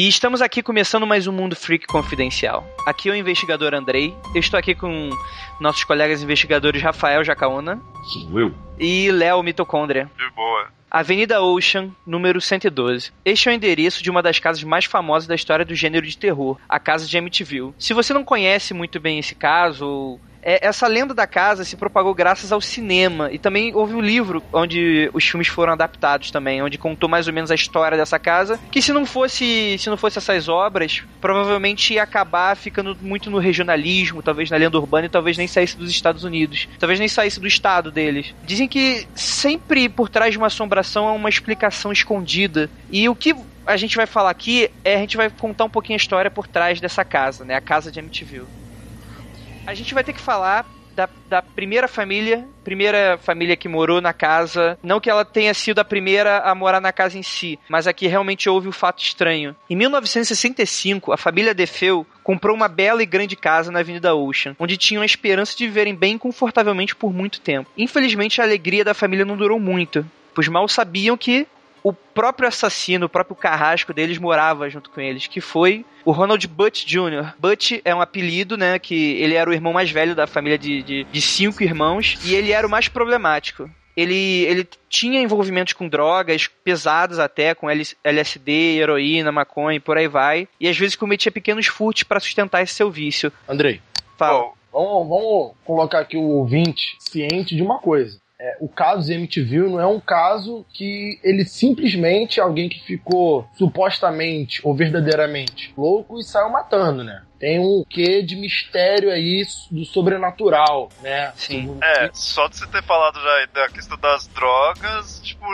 E estamos aqui começando mais um Mundo Freak Confidencial. Aqui é o investigador Andrei. Eu estou aqui com nossos colegas investigadores Rafael Jacaona. Sou eu. E Léo Mitocôndria. De boa. Avenida Ocean, número 112. Este é o endereço de uma das casas mais famosas da história do gênero de terror, a casa de Amityville. Se você não conhece muito bem esse caso, ou é, essa lenda da casa se propagou graças ao cinema e também houve um livro onde os filmes foram adaptados também, onde contou mais ou menos a história dessa casa, que se não fosse se não fosse essas obras, provavelmente ia acabar ficando muito no regionalismo, talvez na lenda urbana e talvez nem saísse dos Estados Unidos, talvez nem saísse do estado deles. Dizem que sempre por trás de uma assombração há uma explicação escondida e o que a gente vai falar aqui é a gente vai contar um pouquinho a história por trás dessa casa, né? A casa de Amityville a gente vai ter que falar da, da, primeira família, primeira família que morou na casa. Não que ela tenha sido a primeira a morar na casa em si, mas aqui realmente houve o um fato estranho. Em 1965, a família Defeu comprou uma bela e grande casa na Avenida Ocean, onde tinham a esperança de viverem bem confortavelmente por muito tempo. Infelizmente, a alegria da família não durou muito, pois mal sabiam que o próprio assassino, o próprio carrasco deles morava junto com eles, que foi o Ronald Butch Jr. Butch é um apelido, né, que ele era o irmão mais velho da família de, de, de cinco irmãos, e ele era o mais problemático. Ele, ele tinha envolvimentos com drogas pesadas até, com LSD, heroína, maconha e por aí vai. E às vezes cometia pequenos furtos para sustentar esse seu vício. Andrei, fala. Vamos, vamos colocar aqui o ouvinte ciente de uma coisa é, o caso de MTV não é um caso que ele simplesmente alguém que ficou supostamente ou verdadeiramente louco e saiu matando, né? Tem um quê de mistério aí do sobrenatural, né? Sim. É, só de você ter falado já da questão das drogas, tipo,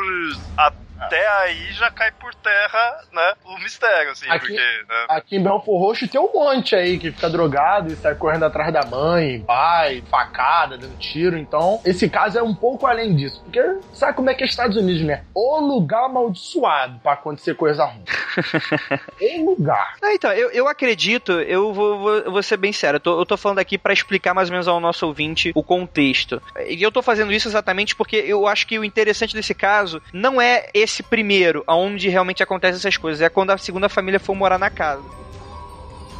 a até aí já cai por terra, né, o mistério, assim, aqui, porque... Né? Aqui em Belfor Roxo tem um monte aí que fica drogado e sai correndo atrás da mãe, pai, facada, dando tiro, então esse caso é um pouco além disso, porque sabe como é que é Estados Unidos, né? O lugar amaldiçoado pra acontecer coisa ruim. o lugar. Ah, então, eu, eu acredito, eu vou, vou, eu vou ser bem sério, eu tô, eu tô falando aqui para explicar mais ou menos ao nosso ouvinte o contexto. E eu tô fazendo isso exatamente porque eu acho que o interessante desse caso não é esse esse primeiro, aonde realmente acontecem essas coisas, é quando a segunda família for morar na casa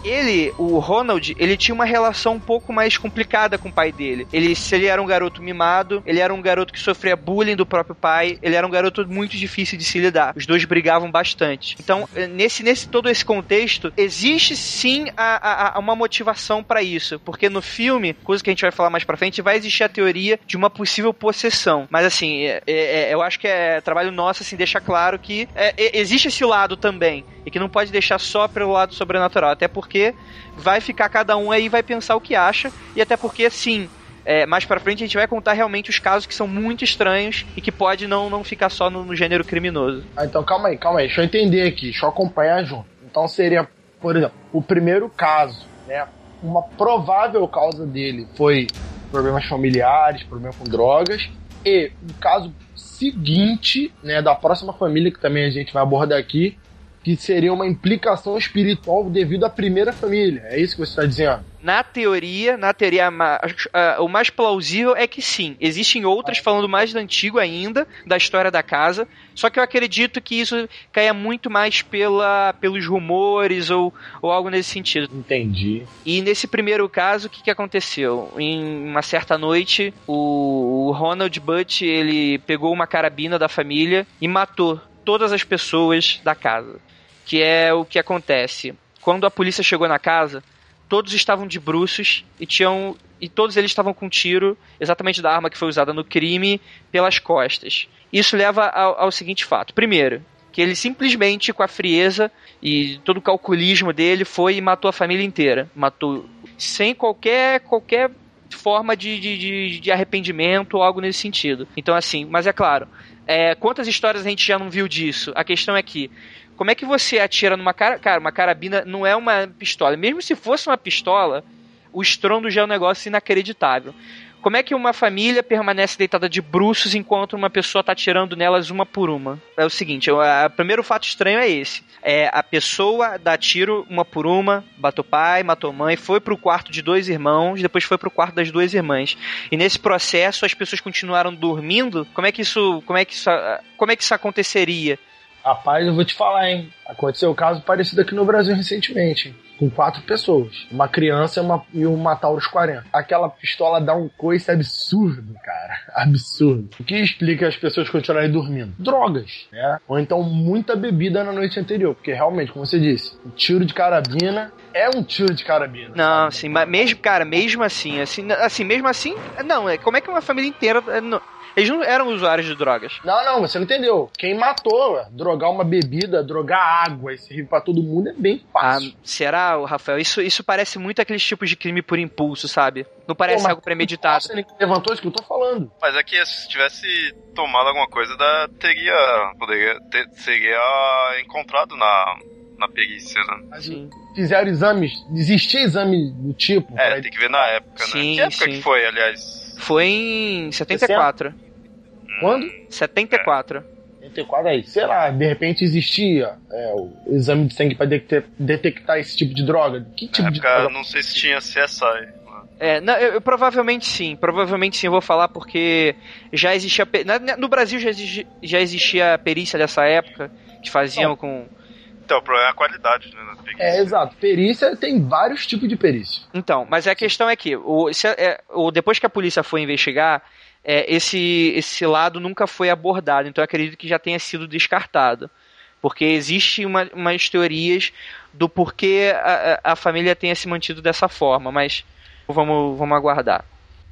ele, o Ronald, ele tinha uma relação um pouco mais complicada com o pai dele. Ele, se ele era um garoto mimado, ele era um garoto que sofria bullying do próprio pai, ele era um garoto muito difícil de se lidar. Os dois brigavam bastante. Então, eh, nesse, nesse todo esse contexto, existe sim a, a, a uma motivação para isso, porque no filme, coisa que a gente vai falar mais pra frente, vai existir a teoria de uma possível possessão. Mas assim, é, é eu acho que é trabalho nosso assim deixar claro que é, existe esse lado também e que não pode deixar só pelo lado sobrenatural, até porque vai ficar cada um aí vai pensar o que acha e até porque sim, é, mais para frente a gente vai contar realmente os casos que são muito estranhos e que pode não, não ficar só no, no, gênero criminoso. Ah, então calma aí, calma aí, deixa eu entender aqui, deixa eu acompanhar junto. Então seria, por exemplo, o primeiro caso, né? Uma provável causa dele foi problemas familiares, problema com drogas, e o caso seguinte, né, da próxima família que também a gente vai abordar aqui, que seria uma implicação espiritual devido à primeira família. É isso que você está dizendo? Na teoria, na teoria, o mais plausível é que sim. Existem outras falando mais do antigo ainda, da história da casa. Só que eu acredito que isso caia muito mais pela, pelos rumores ou, ou algo nesse sentido. Entendi. E nesse primeiro caso, o que, que aconteceu? Em uma certa noite, o, o Ronald Butch ele pegou uma carabina da família e matou todas as pessoas da casa que é o que acontece. Quando a polícia chegou na casa, todos estavam de bruços e tinham e todos eles estavam com tiro exatamente da arma que foi usada no crime pelas costas. Isso leva ao, ao seguinte fato: primeiro, que ele simplesmente com a frieza e todo o calculismo dele foi e matou a família inteira, matou sem qualquer qualquer forma de, de, de arrependimento ou algo nesse sentido. Então assim, mas é claro, é, quantas histórias a gente já não viu disso? A questão é que como é que você atira numa cara. Cara, uma carabina não é uma pistola. Mesmo se fosse uma pistola, o estrondo já é um negócio inacreditável. Como é que uma família permanece deitada de bruços enquanto uma pessoa está atirando nelas uma por uma? É o seguinte, o primeiro fato estranho é esse. É a pessoa dá tiro uma por uma, matou pai, matou mãe, foi pro quarto de dois irmãos, depois foi pro quarto das duas irmãs. E nesse processo as pessoas continuaram dormindo. Como é que isso, como é que isso, como é que isso aconteceria? Rapaz, eu vou te falar, hein? Aconteceu um caso parecido aqui no Brasil recentemente? Com quatro pessoas. Uma criança uma, e uma Taurus 40. Aquela pistola dá um coice absurdo, cara. Absurdo. O que explica as pessoas continuarem dormindo? Drogas, né? Ou então muita bebida na noite anterior. Porque realmente, como você disse, um tiro de carabina é um tiro de carabina. Não, assim, mas mesmo, cara, mesmo assim, assim, assim, mesmo assim, não, é como é que uma família inteira. Não, eles não eram usuários de drogas. Não, não, você não entendeu. Quem matou, drogar uma bebida, drogar água e servir pra todo mundo é bem fácil. Ah, será, Rafael? Isso, isso parece muito aqueles tipos de crime por impulso, sabe? Não parece Pô, algo premeditado. Você levantou isso que eu tô falando. Mas é que se tivesse tomado alguma coisa, da, teria. Poderia ter, seria encontrado na, na perícia, né? Sim. Fizeram exames, existia exame do tipo. É, tem que ver na época, né? sim, Que época sim. que foi, aliás? Foi em 74. Quando? 74. 74 aí, sei lá, de repente existia é, o exame de sangue pra detectar, detectar esse tipo de droga. Que tipo Na de época, droga? não sei se tinha CSI. É, não, eu, eu provavelmente sim, provavelmente sim, eu vou falar porque já existia. na- no Brasil já, exigi- já existia a perícia dessa época, que faziam Não. com. Então, o problema é a qualidade, né? É, exato. Perícia tem vários tipos de perícia. Então, mas a questão é que o, se- é, o- depois que a polícia foi investigar, é, esse, esse lado nunca foi abordado, então acredito que já tenha sido descartado. Porque existe uma, umas teorias do porquê a a família tenha se mantido dessa forma, mas vamos, vamos aguardar.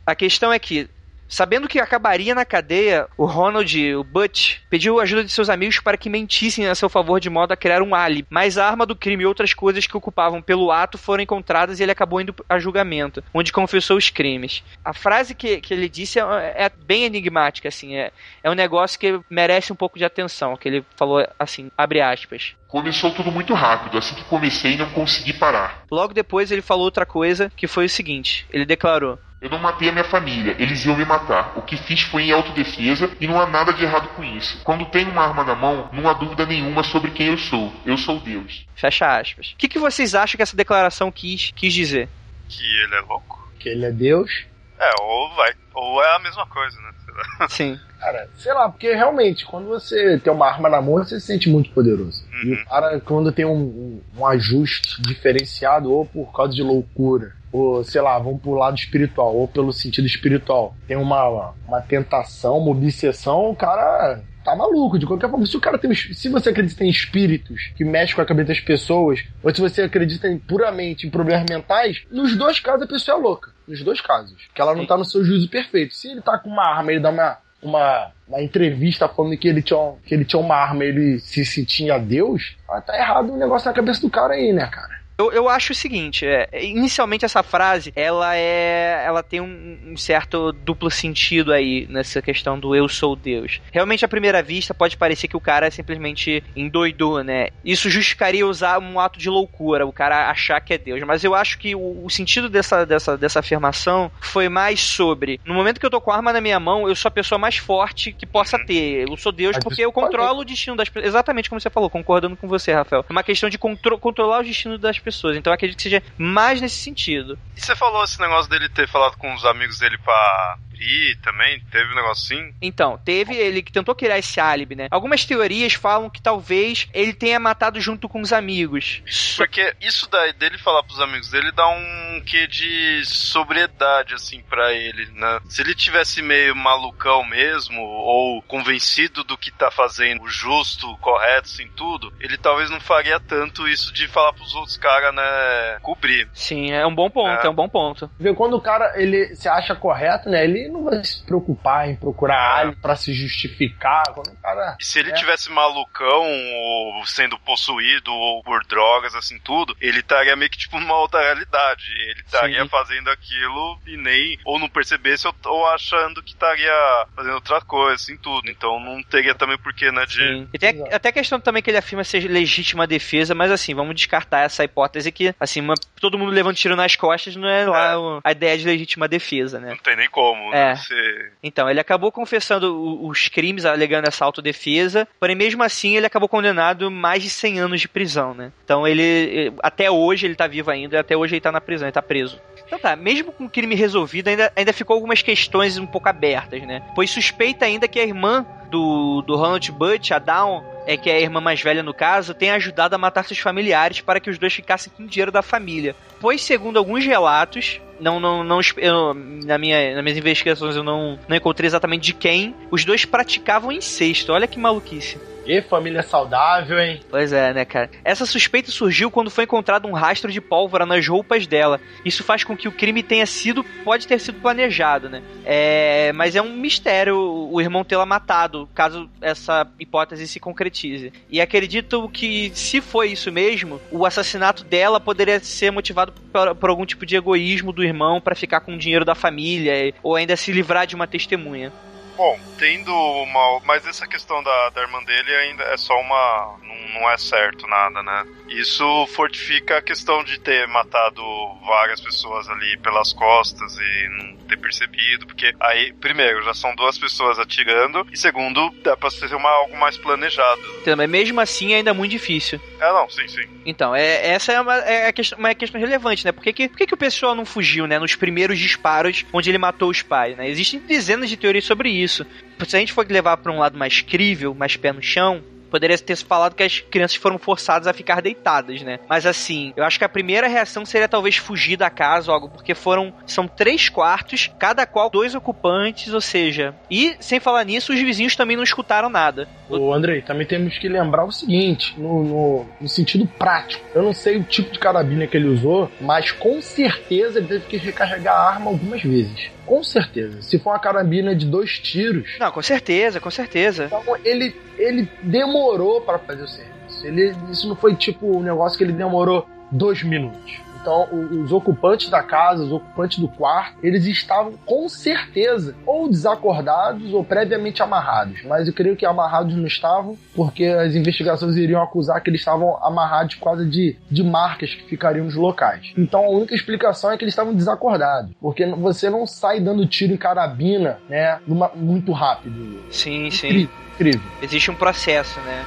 A questão é que, sabendo que acabaria na cadeia, o Ronald, o Butch, pediu ajuda de seus amigos para que mentissem a seu favor de modo a criar um álibi. Mas a arma do crime e outras coisas que ocupavam pelo ato foram encontradas e ele acabou indo a julgamento, onde confessou os crimes. A frase que, que ele disse é, é bem enigmática, assim, é, é um negócio que merece um pouco de atenção, que ele falou assim, abre aspas. Começou tudo muito rápido, assim que comecei não consegui parar. Logo depois ele falou outra coisa, que foi o seguinte, ele declarou, Eu não matei a minha família, eles iam me matar. O que fiz foi em autodefesa e não há nada de errado com isso. Quando tenho uma arma na mão, não há dúvida nenhuma sobre quem eu sou. Eu sou Deus. fecha aspas. O que, que vocês acham que essa declaração quis, quis dizer? Que ele é louco? Que ele é Deus. É, ou vai. Ou é a mesma coisa, né? Sei lá. Sim. Cara, sei lá, porque realmente, quando você tem uma arma na mão, você se sente muito poderoso. E Uhum. o cara, quando tem um, um, um ajuste diferenciado, ou por causa de loucura, ou sei lá, vamos pro lado espiritual, ou pelo sentido espiritual, tem uma, uma tentação, uma obsessão, o cara tá maluco. De qualquer forma, se o cara tem. um Se você acredita em espíritos que mexem com a cabeça das pessoas, ou se você acredita em- puramente em problemas mentais, nos dois casos a pessoa é louca. Nos dois casos. Que ela não tá no seu juízo perfeito. Se ele tá com uma arma, ele dá uma uma, uma entrevista falando que ele, tinha, um- que ele tinha uma arma e ele se sentia Deus, tá errado o negócio na cabeça do cara aí, né, cara? Eu, eu acho o seguinte, é, inicialmente essa frase, ela é, ela tem um, um certo duplo sentido aí nessa questão do eu sou Deus. Realmente à primeira vista pode parecer que o cara simplesmente endoidou, né? Isso justificaria usar um ato de loucura, o cara achar que é Deus. Mas eu acho que o, o sentido dessa, dessa, dessa afirmação foi mais sobre, no momento que eu tô com a arma na minha mão, eu sou a pessoa mais forte que possa ter. Eu sou Deus porque eu controlo o destino das pessoas. Exatamente como você falou, concordando com você, Rafael. É uma questão de contro- controlar o destino das pessoas. Então eu acredito que seja mais nesse sentido. E você falou esse negócio dele ter falado com os amigos dele pra ir também? Teve um negócio assim? Então, teve ele que tentou criar esse álibi, né? Algumas teorias falam que talvez ele tenha matado junto com os amigos. Porque isso daí, dele falar pros amigos dele dá um quê de sobriedade, assim, pra ele, né? Se ele tivesse meio malucão mesmo, ou convencido do que tá fazendo o justo, o correto, assim, tudo, ele talvez não faria tanto isso de falar pros outros caras, né, cobrir. Sim, é um bom ponto, é, É. um bom ponto. Vê, quando o cara ele se acha correto, né? Ele não vai se preocupar em procurar É. alho pra se justificar. Quando o cara. E se ele É. tivesse malucão, ou sendo possuído, ou por drogas, assim, tudo, ele estaria meio que, tipo, numa outra realidade. Ele estaria Sim. fazendo aquilo e nem, ou não percebesse, ou, ou achando que estaria fazendo outra coisa, assim, tudo. Então não teria também porquê, né, de... Sim. E tem até a questão também que ele afirma ser legítima defesa, mas assim, vamos descartar essa hipótese que, assim, uma- todo mundo levando tiro nas costas não é lá É. o- a ideia de legítima defesa, né? Não tem nem como, É. né? Você... Então, ele acabou confessando os crimes, alegando essa autodefesa, porém, mesmo assim, ele acabou condenado mais de 100 anos de prisão, né? Então, ele, até hoje, ele tá vivo ainda, e até hoje ele tá na prisão, ele tá preso. Então tá, mesmo com o crime resolvido, ainda, ainda ficou algumas questões um pouco abertas, né? Pois suspeita ainda que a irmã do, do Ronald Butch, a Dawn, é que a irmã mais velha, no caso, tenha ajudado a matar seus familiares para que os dois ficassem com o dinheiro da família. Pois, segundo alguns relatos, não, não, não eu, na minha, nas minhas investigações eu não, não encontrei exatamente de quem, os dois praticavam incesto. Olha que maluquice. E família saudável, hein? Pois é, né, cara? Essa suspeita surgiu quando foi encontrado um rastro de pólvora nas roupas dela. Isso faz com que o crime tenha sido, pode ter sido planejado, né? É, mas é um mistério o irmão tê-la matado, caso essa hipótese se concretize. E acredito que, se foi isso mesmo, o assassinato dela poderia ser motivado por, por algum tipo de egoísmo do irmão para ficar com o dinheiro da família ou ainda se livrar de uma testemunha. Bom, tendo uma. Mas essa questão da, da irmã dele ainda é só uma. Não, não é certo nada, né? Isso fortifica a questão de ter matado várias pessoas ali pelas costas e não ter percebido, porque aí, primeiro, já são duas pessoas atirando, e segundo, dá pra ser uma, algo mais planejado. Mas mesmo assim ainda é muito difícil. É, não, sim, sim. Então, é, essa é uma, é questão, uma questão relevante, né? Por que, que, por que, que o pessoal não fugiu, né? Nos primeiros disparos onde ele matou os pais, né? Existem dezenas de teorias sobre isso. Se a gente for levar para um lado mais crível, mais pé no chão, poderia ter se falado que as crianças foram forçadas a ficar deitadas, né? Mas assim, eu acho que a primeira reação seria talvez fugir da casa ou algo, porque foram. São três quartos, cada qual dois ocupantes, ou seja. E, sem falar nisso, os vizinhos também não escutaram nada. Ô, Andrei, também temos que lembrar o seguinte, no, no, no sentido prático. Eu não sei o tipo de carabina que ele usou, mas com certeza ele teve que recarregar a arma algumas vezes. Com certeza. Se for uma carabina de dois tiros. Não, com certeza, com certeza. Então ele, ele demorou para fazer o serviço. Ele, isso não foi tipo um negócio que ele demorou dois minutos. Então, os ocupantes da casa, os ocupantes do quarto, eles estavam com certeza ou desacordados ou previamente amarrados. Mas eu creio que amarrados não estavam, porque as investigações iriam acusar que eles estavam amarrados por causa de, de marcas que ficariam nos locais. Então, a única explicação é que eles estavam desacordados, porque você não sai dando tiro em carabina, né, numa, muito rápido. Sim, sim. Incrível, incrível. Existe um processo, né?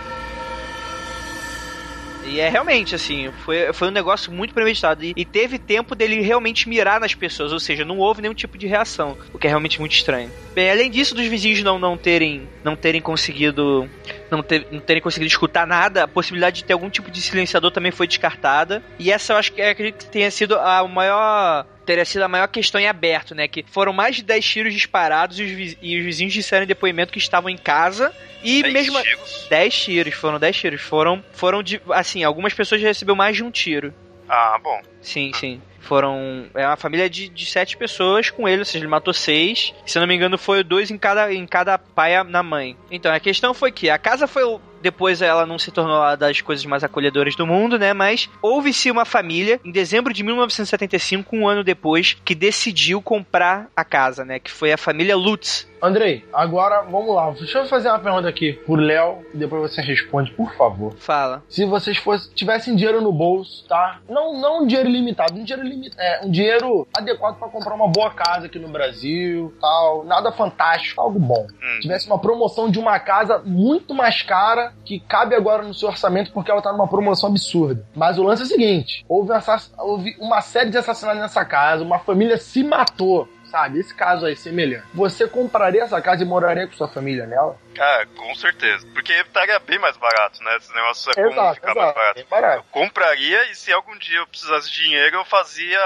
E é realmente, assim, foi, foi um negócio muito premeditado. E, e, teve tempo dele realmente mirar nas pessoas, ou seja, não houve nenhum tipo de reação, o que é realmente muito estranho. Bem, além disso, dos vizinhos não, não terem não terem conseguido não, ter, não terem conseguido escutar nada, a possibilidade de ter algum tipo de silenciador também foi descartada. E essa eu acho que, acredito que tenha sido a maior teria sido a maior questão em aberto, né? Que foram mais de 10 tiros disparados e os, e os vizinhos disseram em depoimento que estavam em casa e dez mesmo. Tiros? 10 tiros, foram 10 tiros. Foram, foram de. Assim, algumas pessoas já recebeu mais de um tiro. Ah, bom. Sim, sim. Foram. É uma família de, de sete pessoas com ele, ou seja, ele matou seis. Se eu não me engano, foi dois em cada, em cada pai na mãe. Então, a questão foi que a casa foi depois ela não se tornou uma das coisas mais acolhedoras do mundo, né? Mas houve-se uma família, em dezembro de 1975, um ano depois, que decidiu comprar a casa, né? Que foi a família Lutz. Andrei, agora vamos lá. Deixa eu fazer uma pergunta aqui por Léo e depois você responde, por favor. Fala. Se vocês fosse, tivessem dinheiro no bolso, tá? Não, não um dinheiro limitado, um dinheiro limitado, é, um dinheiro adequado para comprar uma boa casa aqui no Brasil, tal, nada fantástico, algo bom. Hum. Tivesse uma promoção de uma casa muito mais cara que cabe agora no seu orçamento porque ela tá numa promoção absurda. Mas o lance é o seguinte: houve, houve uma série de assassinatos nessa casa, uma família se matou sabe? Esse caso aí semelhante. Você compraria essa casa e moraria com sua família nela? Ah, com certeza. Porque estaria bem mais barato, né? Esse negócio é como exato, ficar exato, mais barato. barato. Eu compraria e se algum dia eu precisasse de dinheiro, eu fazia.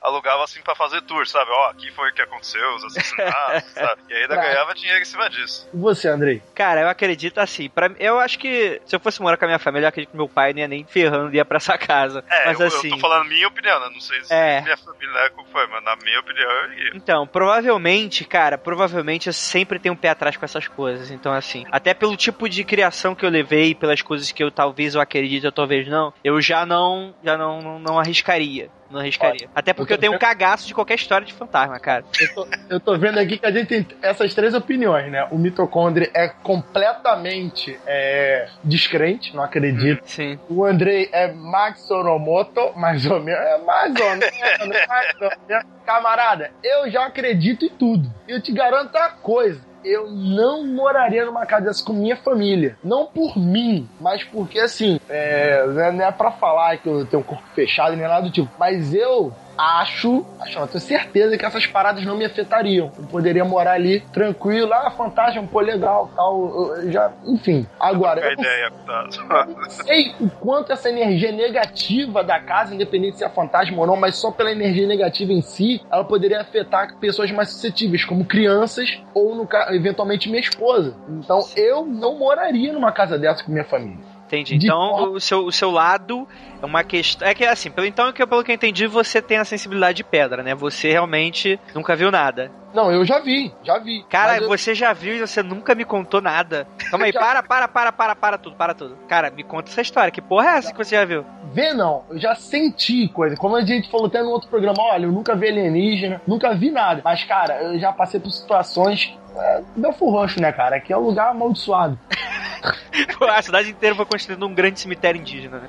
alugava assim pra fazer tour, sabe? Ó, oh, aqui foi o que aconteceu, os assassinatos, sabe? E ainda ganhava dinheiro em cima disso. E você, Andrei? Cara, eu acredito assim. Pra, eu acho que se eu fosse morar com a minha família, eu acredito que meu pai não ia nem ferrando ia pra essa casa. É, mas eu, assim. Eu tô falando minha opinião, né? Não sei se é. minha família é como foi, mas na minha opinião eu ia. Então, provavelmente, cara, provavelmente eu sempre tenho um pé atrás com essas coisas. Então, assim, até pelo tipo de criação que eu levei, pelas coisas que eu talvez eu acredite, ou talvez não, eu já não, já não, não, não arriscaria. Não arriscaria. Olha, Até porque eu, eu tenho vendo... um cagaço de qualquer história de fantasma, cara. Eu tô, eu tô, vendo aqui que a gente tem essas três opiniões, né? O mitocôndrio é completamente é, descrente, não acredito. Hum, sim. O Andrei é Max Oromoto, mais ou menos. É mais ou menos. mais ou menos. Camarada, eu já acredito em tudo. Eu te garanto a coisa eu não moraria numa casa dessa com minha família. Não por mim, mas porque assim, é, não é pra falar que eu tenho um corpo fechado nem nada do tipo, mas eu acho, acho, não, tenho certeza que essas paradas não me afetariam. Eu poderia morar ali tranquilo, ah, fantasma, pô, legal, tal, eu já, enfim. Agora, eu ideia, não sei o quanto essa energia negativa da casa, independente se é fantasma ou não, mas só pela energia negativa em si, ela poderia afetar pessoas mais suscetíveis, como crianças ou, no, eventualmente, minha esposa. Então, eu não moraria numa casa dessa com minha família. Entendi. De Então, o seu, o seu lado é uma questão. É que assim, pelo, então, que- pelo que eu entendi, você tem a sensibilidade de pedra, né? Você realmente nunca viu nada. Não, eu já vi, já vi. Cara, eu- você já viu e você nunca me contou nada. Calma aí, Já- para, para, para, para, para tudo, para tudo. Cara, me conta essa história. Que porra é essa que você já viu? Ver não, eu já senti coisa. Como a gente falou até no outro programa, olha, eu nunca vi alienígena, nunca vi nada. Mas, cara, eu já passei por situações. É, Belfort Roxo, né, cara? Aqui é um lugar amaldiçoado. A cidade inteira foi construindo um grande cemitério indígena, né?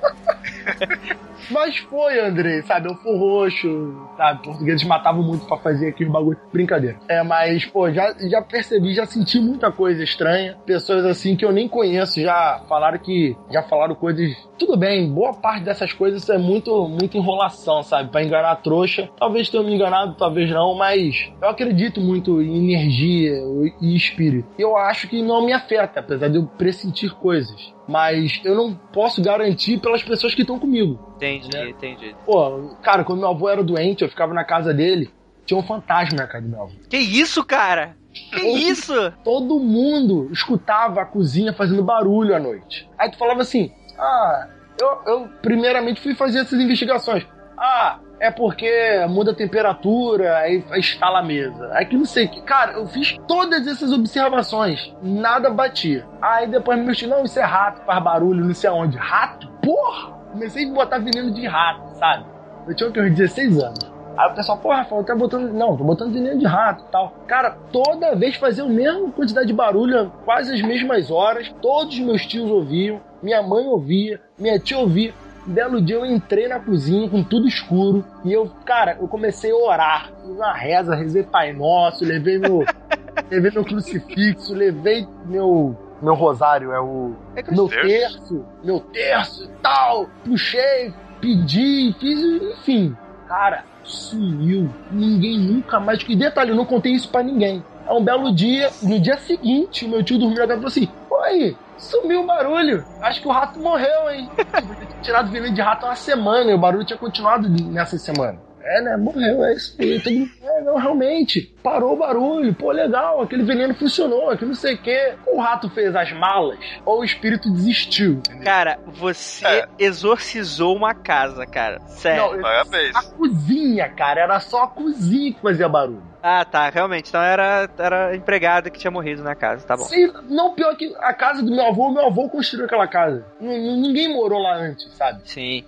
Mas foi, Andrei, sabe? Belfort Roxo, sabe? Portugueses matavam muito pra fazer aquele bagulho. Brincadeira. É, mas, pô, já, já percebi, já senti muita coisa estranha. Pessoas assim que eu nem conheço já falaram que. Já falaram coisas. Tudo bem, boa parte dessas coisas é muito, muita enrolação, sabe? Pra enganar a trouxa. Talvez tenha me enganado, talvez não, mas eu acredito muito em energia e espírito. Eu acho que não me afeta, apesar de eu pressentir coisas. Mas eu não posso garantir pelas pessoas que estão comigo. Entendi, Né? entendi. Pô, cara, quando meu avô era doente, eu ficava na casa dele, tinha um fantasma na casa do meu avô. Que isso, cara? Que isso? Todo mundo escutava a cozinha fazendo barulho à noite. Aí tu falava assim: ah, eu, eu primeiramente fui fazer essas investigações. Ah, é porque muda a temperatura, aí instala a mesa. Aí que não sei que. Cara, eu fiz todas essas observações, nada batia. Aí depois me mexi, não, isso é rato, faz barulho, não sei aonde. Rato? Porra! Comecei a botar veneno de rato, sabe? Eu tinha uns 16 anos. Aí o pessoal, porra, Rafael, tá botando. Não, tô botando veneno de rato e tal. Cara, toda vez fazia a mesma quantidade de barulho, quase as mesmas horas. Todos os meus tios ouviam, minha mãe ouvia, minha tia ouvia. Belo dia eu entrei na cozinha com tudo escuro e eu, cara, eu comecei a orar. Fiz uma reza, rezei Pai Nosso, levei meu, levei meu crucifixo, levei meu, meu rosário, é o É meu terço, meu terço e tal. Puxei, pedi, fiz, enfim. Cara, sumiu. Ninguém nunca mais. E detalhe, eu não contei isso pra ninguém. É um belo dia, no dia seguinte, meu tio dormiu na e falou assim: Oi, sumiu o barulho. Acho que o rato morreu, hein? Tirado veneno de rato há uma semana e o barulho tinha continuado nessa semana. É, né? Morreu, é isso aí. Todo mundo, é, não, realmente. Parou o barulho. Pô, legal. Aquele veneno funcionou. Aquilo não sei o quê. O rato fez as malas ou o espírito desistiu. entendeu? Cara, você É. exorcizou uma casa, cara. Sério. Não, eu- Parabéns. a cozinha, cara. Era só a cozinha que fazia barulho. Ah, tá, realmente. Então era, era a empregada que tinha morrido na casa, tá bom. Sim, não, pior que a casa do meu avô, meu avô construiu aquela casa. N- ninguém morou lá antes, sabe? Sim.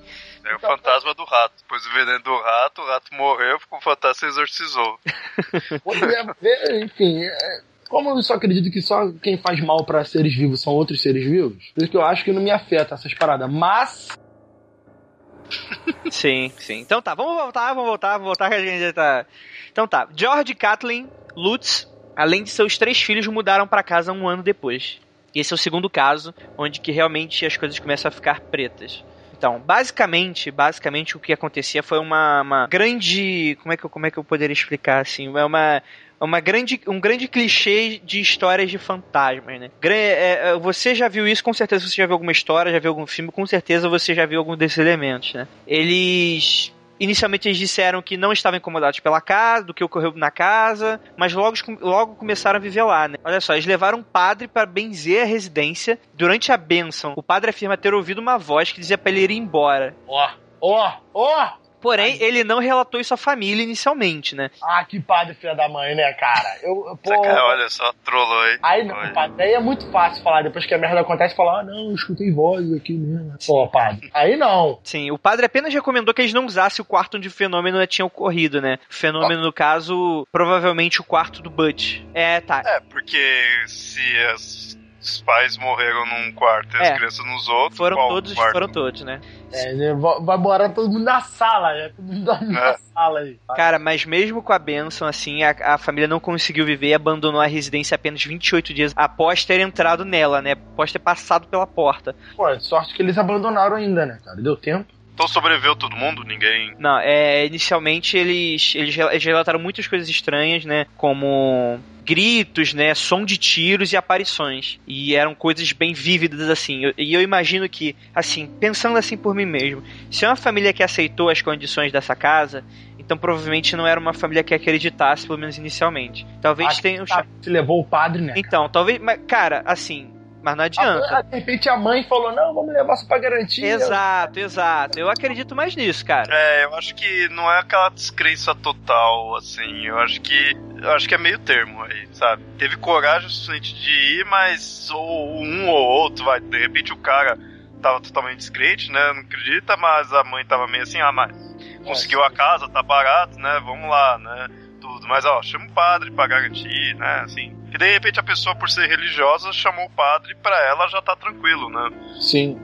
É o fantasma do rato. Depois do veneno do rato, o rato morreu, ficou o fantasma e exorcizou. Poderia ver, enfim. é, Como eu só acredito que só quem faz mal pra seres vivos são outros seres vivos, por isso que eu acho que não me afeta essas paradas. Mas, Sim, sim. Então tá, vamos voltar, vamos voltar, vamos voltar que a gente já tá. Então tá. George Kathleen Lutz, além de seus três filhos, mudaram pra casa um ano depois. E esse é o segundo caso onde que realmente as coisas começam a ficar pretas. Então, basicamente, basicamente o que acontecia foi uma, uma grande, como é que eu, como é que eu poderia explicar assim, é uma uma grande, um grande clichê de histórias de fantasmas, né? É, é, você já viu isso, com certeza você já viu alguma história, já viu algum filme, com certeza você já viu algum desses elementos, né? Eles Inicialmente eles disseram que não estavam incomodados pela casa, do que ocorreu na casa, mas logo, logo começaram a viver lá, né? Olha só, eles levaram um padre para benzer a residência. Durante a bênção, o padre afirma ter ouvido uma voz que dizia para ele ir embora. ó, ó, ó! Porém, ele não relatou isso à família inicialmente, né? Ah, que padre filha da mãe, né, cara? Eu, eu- pô. Saca- Olha só, trollou aí. Aí não, padre, aí é muito fácil falar, depois que a merda acontece, falar, ah, não, eu escutei vozes aqui mesmo. Pô, padre. Aí não. Sim, o padre apenas recomendou que eles não usassem o quarto onde o fenômeno tinha ocorrido, né? O fenômeno, no caso, provavelmente o quarto do Butch. É, tá. É, porque se as- os pais morreram num quarto e as É. crianças nos outros, Foram qual todos, quarto? foram todos, né? É, vai morar todo mundo na sala, né? Todo mundo dorme na É. sala aí. Cara, mas mesmo com a benção, assim, a, a família não conseguiu viver e abandonou a residência apenas 28 dias após ter entrado nela, né? Após ter passado pela porta. Pô, sorte que eles abandonaram ainda, né, cara? Deu tempo. Então sobreviveu todo mundo? Ninguém. Não, é, inicialmente eles, eles, eles relataram muitas coisas estranhas, né? Como gritos, né, som de tiros e aparições. E eram coisas bem vívidas assim. E eu, imagino que, assim, pensando assim por mim mesmo, se é uma família que aceitou as condições dessa casa, então provavelmente não era uma família que acreditasse, pelo menos inicialmente. Talvez Acho tenha. Tá, se levou o padre, né? Então, talvez. Mas, cara, assim, mas não adianta. A, de repente a mãe falou: não, vamos levar só pra garantir. Exato, exato. Eu acredito mais nisso, cara. É, eu acho que não é aquela descrença total, assim. Eu acho que. Eu acho que é meio termo aí, sabe? Teve coragem o suficiente de ir, mas ou um ou outro, vai. De repente o cara tava totalmente descrente, né? Não acredita, mas a mãe tava meio assim, ah, mas conseguiu a casa, tá barato, né? Vamos lá, né? Tudo. Mas ó, chama o padre pra garantir, né? Assim. Que de repente a pessoa, por ser religiosa, chamou o padre pra ela já tá tranquilo, né? Sim.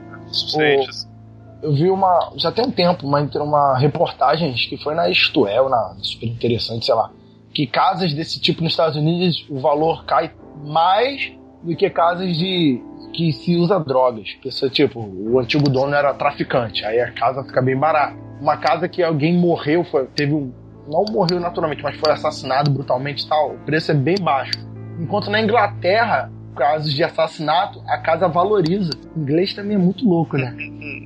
O... Eu vi uma. Já tem um tempo, uma, uma reportagem que foi na Estuel, na super interessante, sei lá. Que casas desse tipo nos Estados Unidos o valor cai mais do que casas de que se usa drogas. Porque, tipo, o antigo dono era traficante, aí a casa fica bem barata. Uma casa que alguém morreu, foi, teve um. Não morreu naturalmente, mas foi assassinado brutalmente e tal, o preço é bem baixo. Enquanto na Inglaterra, casos de assassinato, a casa valoriza. O inglês também é muito louco, né?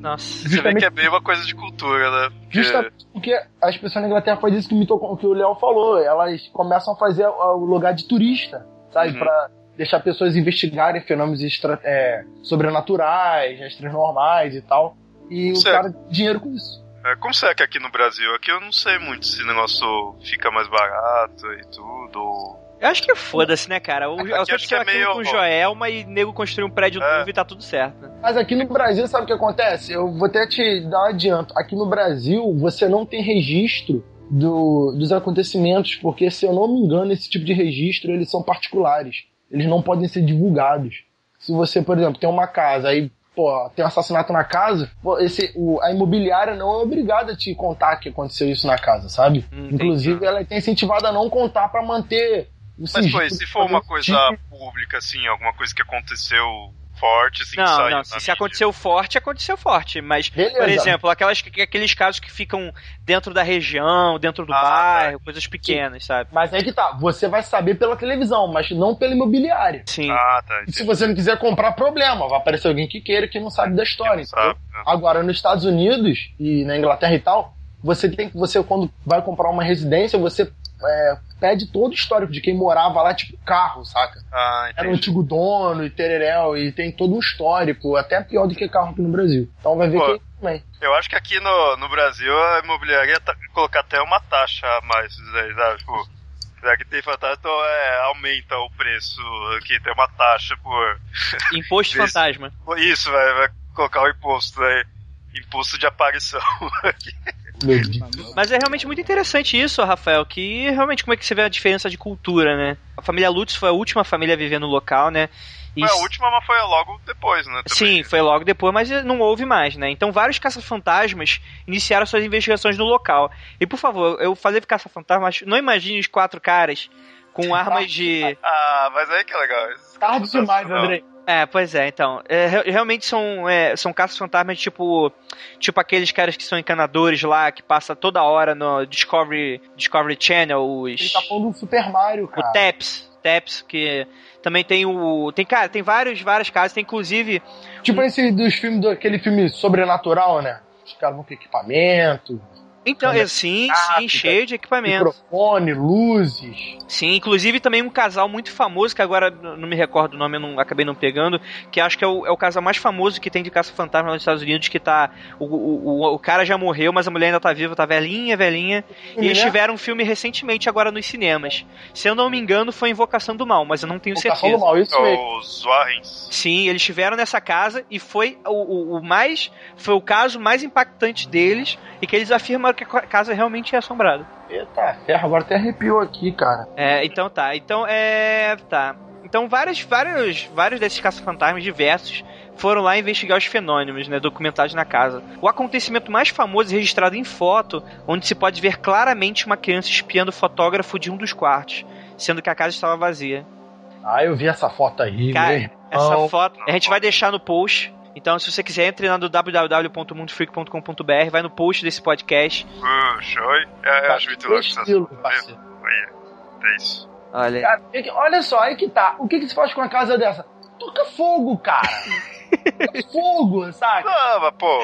Nossa, Justamente... você vê que é bem uma coisa de cultura, né? Porque... Justamente porque as pessoas na Inglaterra fazem isso que, me tocou, que o Léo falou. Elas começam a fazer o lugar de turista, sabe? Uhum. Pra deixar pessoas investigarem fenômenos extra, é, sobrenaturais, extranormais e tal. E o cara dinheiro com isso. É, como será que aqui no Brasil? Aqui eu não sei muito se o negócio fica mais barato e tudo. Eu acho que foda-se, né, cara? O, aqui, acho que é meio... com Joelma e nego construir um prédio é. novo e tá tudo certo. Né? Mas aqui no Brasil, sabe o que acontece? Eu vou até te dar um adianto. Aqui no Brasil, você não tem registro do, dos acontecimentos, porque, se eu não me engano, esse tipo de registro, eles são particulares eles não podem ser divulgados. Se você, por exemplo, tem uma casa, aí pô, tem um assassinato na casa, pô, esse, o, a imobiliária não é obrigada a te contar que aconteceu isso na casa, sabe? Hum, Inclusive, ela é incentivada a não contar para manter Mas foi, se for uma coisa pública, assim, alguma coisa que aconteceu forte, assim, não, não, se, se aconteceu forte, aconteceu forte. Mas, Beleza. por exemplo, aquelas, aqueles casos que ficam dentro da região, dentro do ah, bairro, tá. coisas pequenas, Sim. sabe? Mas aí que tá, você vai saber pela televisão, mas não pela imobiliária. Sim. Ah, tá. E se você não quiser comprar, problema, vai aparecer alguém que queira que não sabe da história. Sabe, né? Agora, nos Estados Unidos e na Inglaterra e tal, você tem que, você quando vai comprar uma residência, você é, pede todo o histórico de quem morava lá, tipo carro, saca? Ah, Era um antigo dono e tereréu, e tem todo um histórico, até pior do que carro aqui no Brasil. Então vai ver Pô, que também. Eu acho que aqui no, no Brasil a imobiliária tá, colocar até uma taxa a mais, sabe? Tipo, já que tem fantasma, então é, aumenta o preço aqui, tem uma taxa por. Imposto fantasma. Isso, vai, vai colocar o imposto, né? Imposto de aparição aqui. Mas é realmente muito interessante isso, Rafael, que realmente como é que você vê a diferença de cultura, né? A família Lutz foi a última família a viver no local, né? E... Foi a última, mas foi logo depois, né? Também. Sim, foi logo depois, mas não houve mais, né? Então vários caça-fantasmas iniciaram suas investigações no local. E por favor, eu falei caça-fantasmas, não imagine os quatro caras com armas de. Ah, mas aí que é legal. Tarde demais, Andrei. É, pois é, então. É, realmente são, é, são caças fantasmas tipo. Tipo aqueles caras que são encanadores lá, que passa toda hora no Discovery, Discovery Channel, os. Ele tá falando do Super Mario, cara. O Taps. Taps, que também tem o. Tem, cara, tem vários, várias casas, tem inclusive. Tipo um... esse dos filmes, do, aquele filme sobrenatural, né? Os caras vão com equipamento. Então, é, sim, sim, cheio de equipamento. Microfone, luzes. Sim, inclusive também um casal muito famoso, que agora não me recordo o nome, eu não, acabei não pegando, que acho que é o, é o casal mais famoso que tem de caça-fantasma nos Estados Unidos, que tá. O, o, o, cara já morreu, mas a mulher ainda tá viva, tá velhinha, velhinha. E eles tiveram um filme recentemente agora nos cinemas. Se eu não me engano, foi Invocação do Mal, mas eu não tenho Invocação certeza. Do Mal, isso mesmo. Os Warrens. Sim, eles estiveram nessa casa e foi o, o, mais. Foi o caso mais impactante deles e que eles afirmaram que a casa realmente é assombrada. Eita, ferro, agora até arrepiou aqui, cara. É, então tá. Então é. Tá. Então vários, vários, vários desses caça-fantasmas diversos foram lá investigar os fenômenos, né, documentados na casa. O acontecimento mais famoso é registrado em foto, onde se pode ver claramente uma criança espiando o fotógrafo de um dos quartos, sendo que a casa estava vazia. Ah, eu vi essa foto aí, Cara, essa foto a gente vai deixar no post Então, se você quiser, entre lá no www.mundofreak.com.br, vai no post desse podcast. Puxa, oi. É, eu acho muito louco Estilo. Olha, é isso. Olha. Cara, é olha só, aí que tá. O que, que se faz com uma casa dessa? Toca fogo, cara. Toca fogo, saca? Não, mas pô,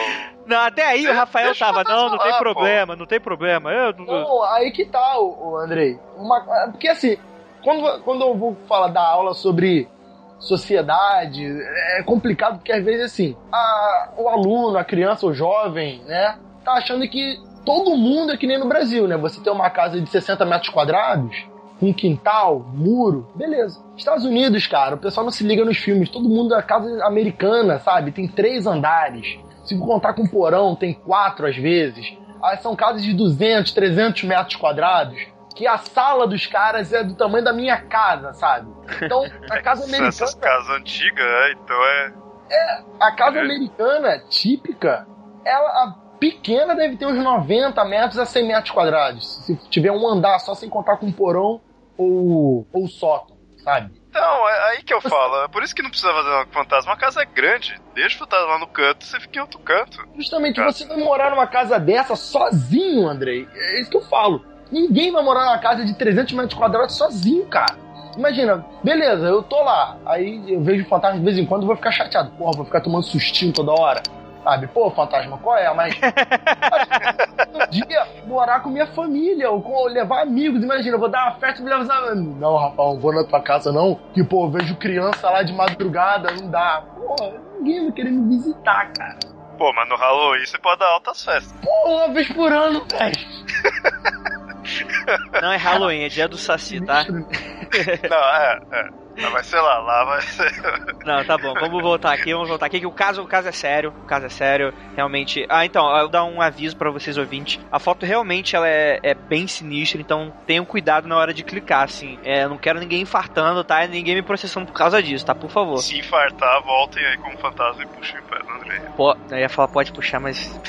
Não, até aí o Rafael deixa tava, não, não tem problema, não tem problema. Eu, não- Não, aí que tá, o, o Andrei. Uma, porque assim, quando, quando eu vou falar da aula sobre sociedade, é complicado porque às vezes assim, a- o aluno, a criança, o jovem, né, tá achando que todo mundo é que nem no Brasil, né? Você tem uma casa de 60 metros quadrados, um quintal, muro, beleza. Estados Unidos, cara, o pessoal não se liga nos filmes, todo mundo é casa americana, sabe? Tem três andares. Se contar com porão, tem quatro às vezes. Ah, são casas de 200, 300 metros quadrados. Que a sala dos caras é do tamanho da minha casa, sabe? Então, a casa americana. essas casas antigas, é, então é. A casa americana típica, ela a pequena deve ter uns 90 metros a 100 metros quadrados. Se tiver um andar só sem contar com porão ou, ou sótão, sabe? Então, é aí que eu falo. É por isso que não precisa fazer uma fantasma. Uma casa é grande. Deixa o fantasma lá no canto, você fica em outro canto. Justamente, você vai morar numa casa dessa sozinho, Andrei. É isso que eu falo. Ninguém vai morar numa casa de 300 metros quadrados sozinho, cara. Imagina, beleza, eu tô lá, aí eu vejo o fantasma de vez em quando e vou ficar chateado. Porra, vou ficar tomando sustinho toda hora. Sabe? Pô, fantasma, qual é? Mas. um dia, morar com minha família, ou com, levar amigos. Imagina, eu vou dar uma festa e me levar. Não, rapaz, não vou na tua casa, não. Que, pô, eu vejo criança lá de madrugada, não dá. Pô, ninguém vai querer me visitar, cara. Pô, mas no Halloween você pode dar altas festas. Pô, uma vez por ano, velho. não é Halloween, é dia do Saci, tá? Não, é, é. Mas vai ser lá, lá vai ser. Não, tá bom, vamos voltar aqui, vamos voltar aqui, que o caso, o caso é sério, o caso é sério, realmente. Ah, então, eu vou dar um aviso pra vocês ouvintes. A foto realmente ela é, é bem sinistra, então tenham cuidado na hora de clicar, assim. É, não quero ninguém infartando, tá? E ninguém me processando por causa disso, tá? Por favor. Se infartar, voltem aí como fantasma e puxem o pé do André. Pô, eu ia falar, pode puxar, mas.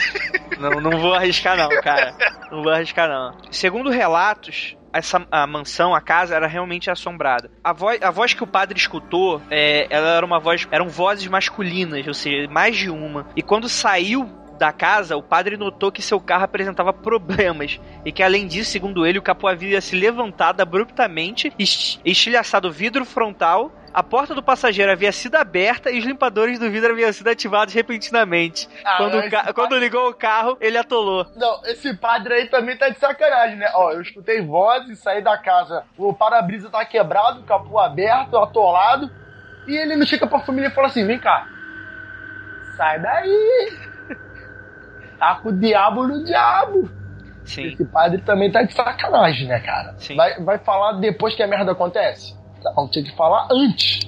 Não, não vou arriscar, não, cara. Não vou arriscar, não. Segundo relatos. Essa a mansão, a casa, era realmente assombrada. A voz, a voz que o padre escutou, é, ela era uma voz. Eram vozes masculinas, ou seja, mais de uma. E quando saiu da casa, o padre notou que seu carro apresentava problemas e que, além disso, segundo ele, o capô havia se levantado abruptamente, esti- estilhaçado o vidro frontal, a porta do passageiro havia sido aberta e os limpadores do vidro haviam sido ativados repentinamente. Ah, quando, esse quando ligou o carro, ele atolou. Não, esse padre aí também tá de sacanagem, né? Ó, eu escutei vozes, saí da casa, o para-brisa tá quebrado, o capô aberto, atolado, e ele não chega pra família e fala assim: vem cá, sai daí, tá com o diabo no diabo. Sim. Esse padre também tá de sacanagem, né, cara? Sim. Vai, vai falar depois que a merda acontece? Não, tinha que falar antes.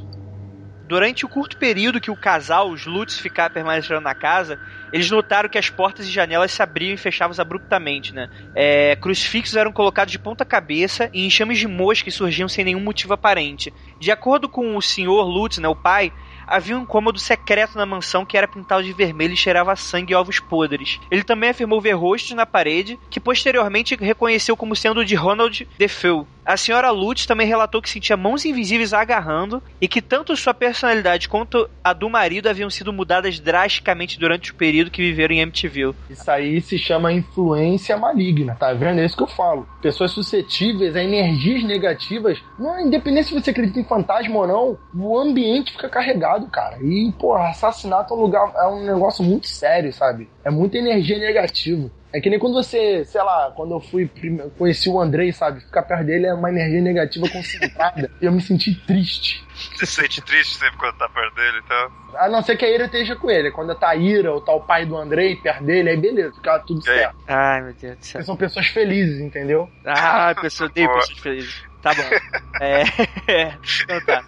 Durante o curto período que o casal, os Lutz, ficaram permanecendo na casa, eles notaram que as portas e janelas se abriam e fechavam abruptamente, né? É, crucifixos eram colocados de ponta cabeça e enxames de moscas surgiam sem nenhum motivo aparente. De acordo com o senhor Lutz, né, o pai, havia um cômodo secreto na mansão que era pintado de vermelho e cheirava sangue e ovos podres. Ele também afirmou ver rostos na parede, que posteriormente reconheceu como sendo de Ronald Defoe. A senhora Lutz também relatou que sentia mãos invisíveis agarrando e que tanto sua personalidade quanto a do marido haviam sido mudadas drasticamente durante o período que viveram em Amityville. Isso aí se chama influência maligna, tá vendo? É isso que eu falo. Pessoas suscetíveis a energias negativas, não, independente se você acredita em fantasma ou não, o ambiente fica carregado, cara. E, porra, assassinato é um lugar, é um negócio muito sério, sabe? É muita energia negativa. É que nem quando você, sei lá, quando eu fui, conheci o Andrei, sabe? Ficar perto dele é uma energia negativa concentrada. e eu me senti triste. Você se sente triste sempre quando tá perto dele, então. A não ser que a Ira esteja com ele. Quando tá a Ira ou tá o pai do Andrei perto dele, aí beleza, fica tudo certo. Ai, meu Deus do céu. Porque são pessoas felizes, entendeu? Ah, pessoa, odeio pessoas felizes. Tá bom. É, então tá.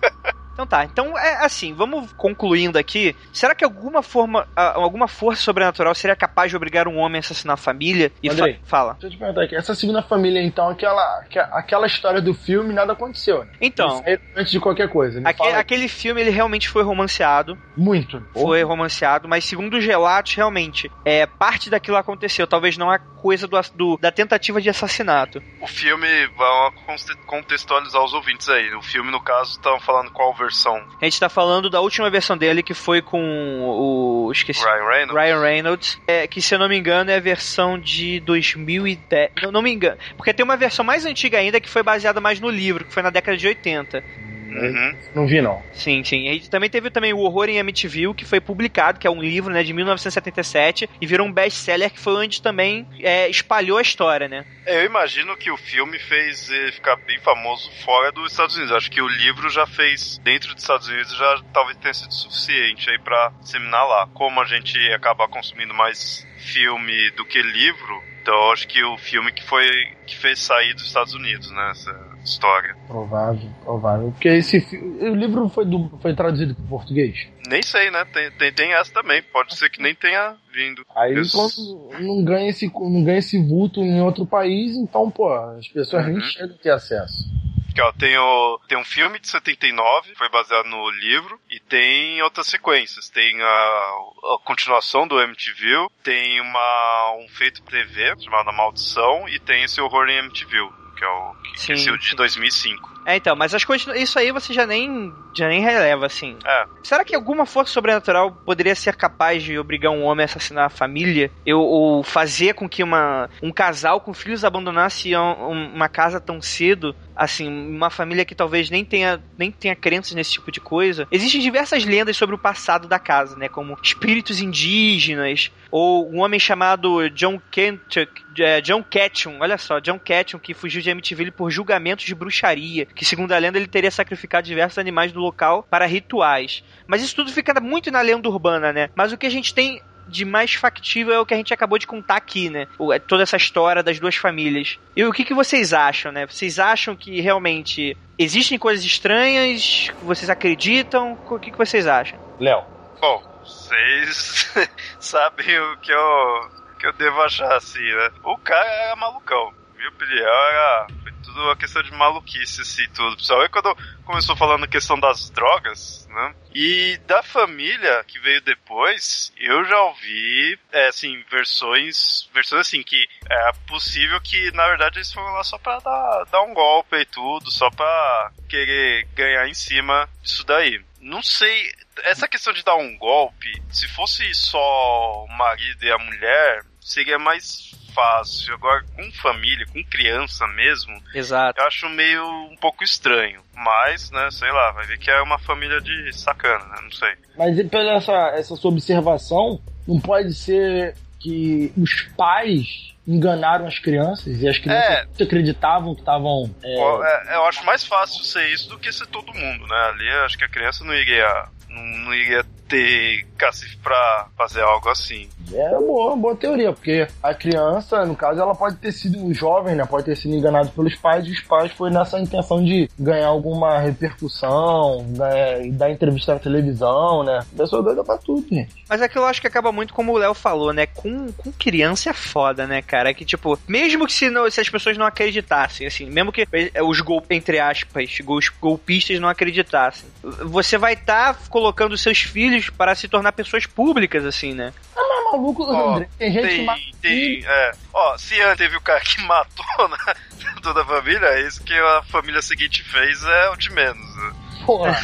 Então tá, então é assim, vamos concluindo aqui. Será que alguma forma, alguma força sobrenatural seria capaz de obrigar um homem a assassinar a família? E fa- Andrei. fala. Deixa eu te perguntar aqui, essa segunda família, então, aquela, aque- aquela história do filme, nada aconteceu, né? Então, Isso aí, antes de qualquer coisa. Me aque- fala aí. aquele filme ele realmente foi romanceado, Muito. foi romanceado, mas segundo os relatos, realmente, é parte daquilo aconteceu, talvez não a coisa do, do- da tentativa de assassinato. O filme, vamos conte- contextualizar os ouvintes aí. O filme, no caso, estão falando qual versão? A gente tá falando da última versão dele, que foi com o. Esqueci. Ryan Reynolds? Ryan Reynolds. É, que, se eu não me engano, é a versão de 2010. Não, não me engano. Porque tem uma versão mais antiga ainda que foi baseada mais no livro, que foi na década de 80. Uhum. Não vi, não. Sim, sim. E também teve também o Horror em Amityville, que foi publicado, que é um livro, né, de 1977, e virou um best-seller que foi onde também é, espalhou a história, né? Eu imagino que o filme fez ele ficar bem famoso fora dos Estados Unidos. Acho que o livro já fez dentro dos Estados Unidos já talvez tenha sido suficiente aí para disseminar lá. Como a gente acaba consumindo mais filme do que livro, então acho que o filme que foi que fez sair dos Estados Unidos, né, essa história. Provável, provável. Porque esse o livro foi, do, foi traduzido para português. Nem sei, né? Tem, tem, tem essa também. Pode ser que nem tenha vindo. Aí quando não ganha, esse, não ganha esse vulto em outro país, então, pô, as pessoas nem Uhum. chegam a ter acesso. Aqui, ó, tem, o, tem um filme de 79, foi baseado no livro, e tem outras sequências. Tem a, a continuação do MTV, tem uma, um feito TV chamado Maldição, e tem esse Horror em MTV, que é o que, Sim, que esse é o de sim. 2005. É, então, mas as coisas. Isso aí você já nem. já nem releva, assim. É, Será que alguma força sobrenatural poderia ser capaz de obrigar um homem a assassinar a família? Eu, ou fazer com que uma, um casal com filhos abandonasse um- uma casa tão cedo? Assim, uma família que talvez nem tenha, nem tenha crenças nesse tipo de coisa. Existem diversas lendas sobre o passado da casa, né? Como espíritos indígenas, ou um homem chamado John Kentuck, é, John Ketchum, olha só, John Ketchum, que fugiu de Amityville por julgamentos de bruxaria, que segundo a lenda ele teria sacrificado diversos animais do local para rituais. Mas isso tudo fica muito na lenda urbana, né? Mas o que a gente tem de mais factível é o que a gente acabou de contar aqui, né? O- é Toda essa história das duas famílias. E o que, que vocês acham, né? Vocês acham que realmente existem coisas estranhas? Vocês acreditam? O que, que vocês acham? Léo. bom, vocês sabem o que eu, que eu devo achar assim, né? O cara era malucão. Minha opinião era. Foi tudo uma questão de maluquice, assim, tudo. Principalmente quando começou falando a questão das drogas, né? E da família que veio depois, eu já ouvi, é, assim, versões. Versões assim, que é possível que, na verdade, eles foram lá só pra dar, dar um golpe e tudo, só pra querer ganhar em cima disso daí. Não sei, essa questão de dar um golpe, se fosse só o marido e a mulher, seria mais fácil. Agora, com família, com criança mesmo, Exato. eu acho meio um pouco estranho. Mas, né, sei lá, vai ver que é uma família de sacana, né? Não sei. Mas e pela essa, essa sua observação, não pode ser que os pais enganaram as crianças e as crianças É. acreditavam que estavam. é, Ó, é, eu acho mais fácil ser isso do que ser todo mundo, né? Ali eu acho que a criança não iria. Não, não iria ter cacife pra fazer algo assim. É boa, boa teoria, porque a criança, no caso, ela pode ter sido um jovem, né? Pode ter sido enganado pelos pais, e os pais foi nessa intenção de ganhar alguma repercussão, né? E dar entrevista na televisão, né? A pessoa doida pra tudo, gente. Mas é que eu acho que acaba muito como o Léo falou, né? Com, com criança é foda, né, cara? Que, tipo, mesmo que se, não- se as pessoas não acreditassem, assim, mesmo que eh, os gol, entre aspas, gol- golpistas não acreditassem, você vai estar colocando seus filhos para se tornar pessoas públicas, assim, né? Mas maluco, Ó, André, tem gente que Tem, mata tem, é. Ó, se antes teve o cara que matou né, toda a família, isso que a família seguinte fez é o de menos. né? Porra,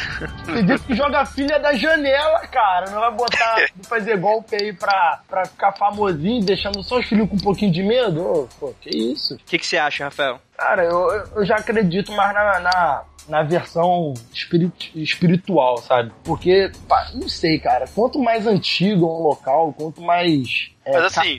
tem gente que joga a filha da janela, cara. Não vai botar, fazer golpe aí pra, pra ficar famosinho, deixando só os filhos com um pouquinho de medo? Ô, pô, que isso? O que, que você acha, Rafael? Cara, eu, eu já acredito mais na, na, na versão espirit, espiritual, sabe? Porque, pá, não sei, cara. Quanto mais antigo é um local, quanto mais é, Mas assim,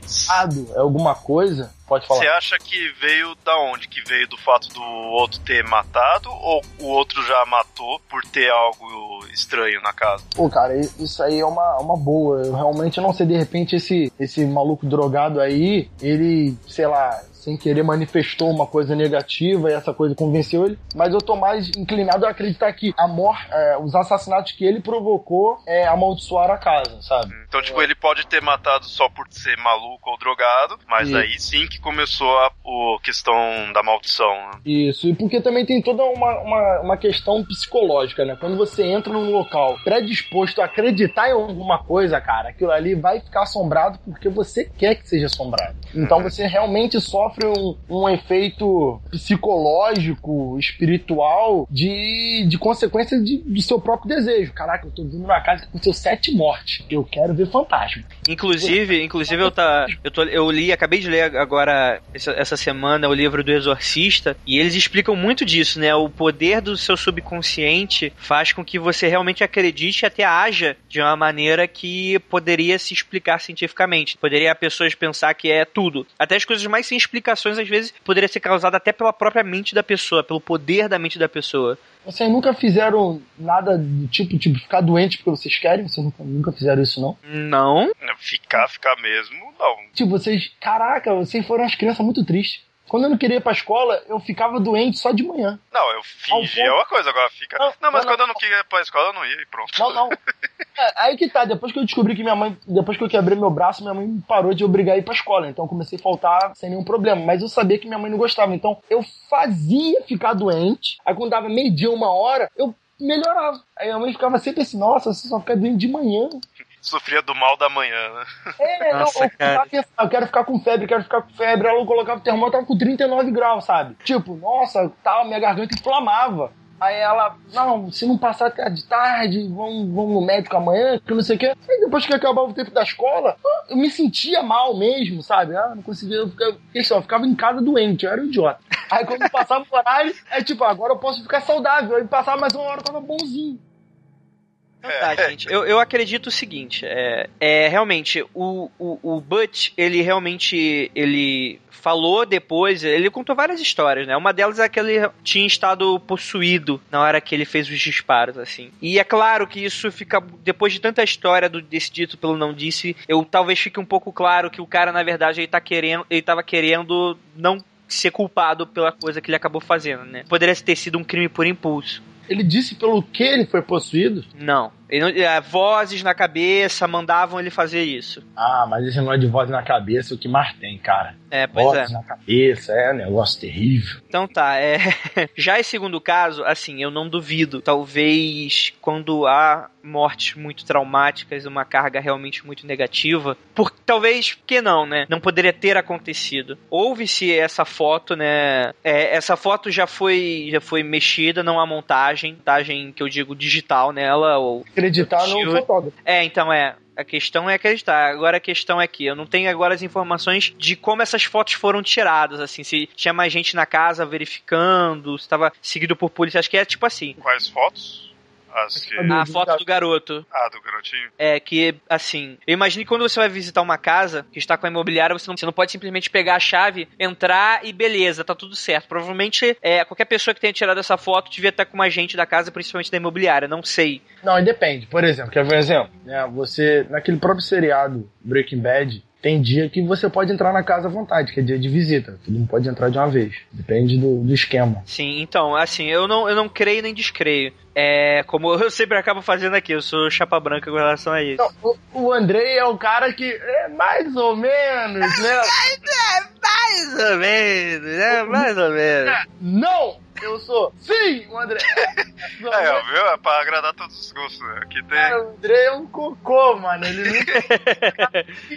é alguma coisa, pode falar. você acha que veio da onde? Que veio do fato do outro ter matado ou o outro já matou por ter algo estranho na casa? Pô, cara, isso aí é uma, uma boa. Eu realmente não sei, de repente, esse, esse maluco drogado aí, ele, sei lá, sem querer manifestou uma coisa negativa e essa coisa convenceu ele. Mas eu tô mais inclinado a acreditar que a mor é, os assassinatos que ele provocou é, amaldiçoaram a casa, sabe? Então, tipo, ele pode ter matado só por ser maluco ou drogado, mas Isso. aí sim que começou a, a questão da maldição. Né? Isso, e porque também tem toda uma, uma, uma questão psicológica, né? Quando você entra num local predisposto a acreditar em alguma coisa, cara, aquilo ali vai ficar assombrado porque você quer que seja assombrado. Então uhum. você realmente sofre um, um efeito psicológico, espiritual, de, de consequência de, do seu próprio desejo. Caraca, eu tô vindo numa casa que aconteceu sete mortes. Eu quero ver fantasma. Inclusive, inclusive eu, tá, eu, tô, eu li, acabei de ler agora essa, essa semana o livro do Exorcista e eles explicam muito disso, né? O poder do seu subconsciente faz com que você realmente acredite e até haja de uma maneira que poderia se explicar cientificamente. Poderia pessoas pensar que é tudo. Até as coisas mais sem explicações, às vezes, poderia ser causada até pela própria mente da pessoa, pelo poder da mente da pessoa. Vocês nunca fizeram nada do tipo, tipo, ficar doente porque vocês querem? Vocês nunca, nunca fizeram isso, não? Não. Ficar, ficar mesmo, não. Tipo, vocês. Caraca, vocês foram as crianças muito tristes. Quando eu não queria ir pra escola, eu ficava doente só de manhã. Não, eu fingia uma coisa, agora fica. Não, não mas não, quando não. eu não queria ir pra escola, eu não ia e pronto. Não, não. é, aí que tá, depois que eu descobri que minha mãe. Depois que eu quebrei meu braço, minha mãe parou de obrigar a ir pra escola. Então eu comecei a faltar sem nenhum problema. Mas eu sabia que minha mãe não gostava. Então eu fazia ficar doente. Aí quando dava meio-dia, uma hora, eu melhorava. Aí a mãe ficava sempre assim, nossa, você só fica doente de manhã sofria do mal da manhã, né? É, Nossa, eu, eu, eu, quero ficar com febre, quero ficar com febre. Ela colocava o termômetro, tava com 39 graus, sabe? Tipo, nossa, tal, minha garganta inflamava. Aí ela, não, se não passar de tarde, vamos, vamos no médico amanhã, que não sei o quê. Aí depois que acabava o tempo da escola, eu me sentia mal mesmo, sabe? Ah, não conseguia, eu ficava, eu ficava em casa doente, eu era um idiota. Aí quando passava o horário, é tipo, agora eu posso ficar saudável. Aí passava mais uma hora, eu tava bonzinho. Tá, gente. Eu, eu acredito o seguinte, é, é realmente, o, o, o Butch, ele realmente, ele falou depois, ele contou várias histórias, né? Uma delas é que ele tinha estado possuído na hora que ele fez os disparos, assim. E é claro que isso fica, depois de tanta história do, desse dito pelo não disse, eu talvez fique um pouco claro que o cara, na verdade, ele tá querendo, ele tava querendo não ser culpado pela coisa que ele acabou fazendo, né? Poderia ter sido um crime por impulso. Ele disse pelo que ele foi possuído? Não. Ele, é, vozes na cabeça mandavam ele fazer isso. Ah, mas esse não é de voz na cabeça o que mais tem, cara. É, pois vozes é. na cabeça, é um negócio terrível. Então tá, é. Já esse segundo caso, assim, eu não duvido. Talvez quando há mortes muito traumáticas, uma carga realmente muito negativa, por talvez que não, né? Não poderia ter acontecido. Houve-se essa foto, né? É, essa foto já foi já foi mexida, não há montagem, montagem que eu digo digital nela ou acreditar no fotógrafo. É, então é. A questão é acreditar. Agora a questão é que eu não tenho agora as informações de como essas fotos foram tiradas, assim, se tinha mais gente na casa verificando, se estava seguido por polícia, acho que é tipo assim. Quais fotos? Que... A foto do garoto. Ah, do garotinho. É, que, assim, eu imagino que quando você vai visitar uma casa que está com a imobiliária, você não, você não pode simplesmente pegar a chave, entrar e beleza, tá tudo certo. Provavelmente, é, qualquer pessoa que tenha tirado essa foto devia estar com uma agente da casa, principalmente da imobiliária, não sei. Não, depende. Por exemplo, quer ver um exemplo? É, você, naquele próprio seriado Breaking Bad, tem dia que você pode entrar na casa à vontade, que é dia de visita. Todo mundo pode entrar de uma vez. Depende do, do esquema. Sim, então, assim, eu não, eu não creio nem descreio. É, como eu sempre acabo fazendo aqui, eu sou chapa branca com relação a isso. Não, o, o Andrei é o cara que é mais ou menos, né? é mais ou menos, né? Mais ou menos. Não! Eu sou. Sim, o André. é, viu? É pra agradar todos os gostos. Né? Aqui tem. Cara, o André é um cocô, mano. Ele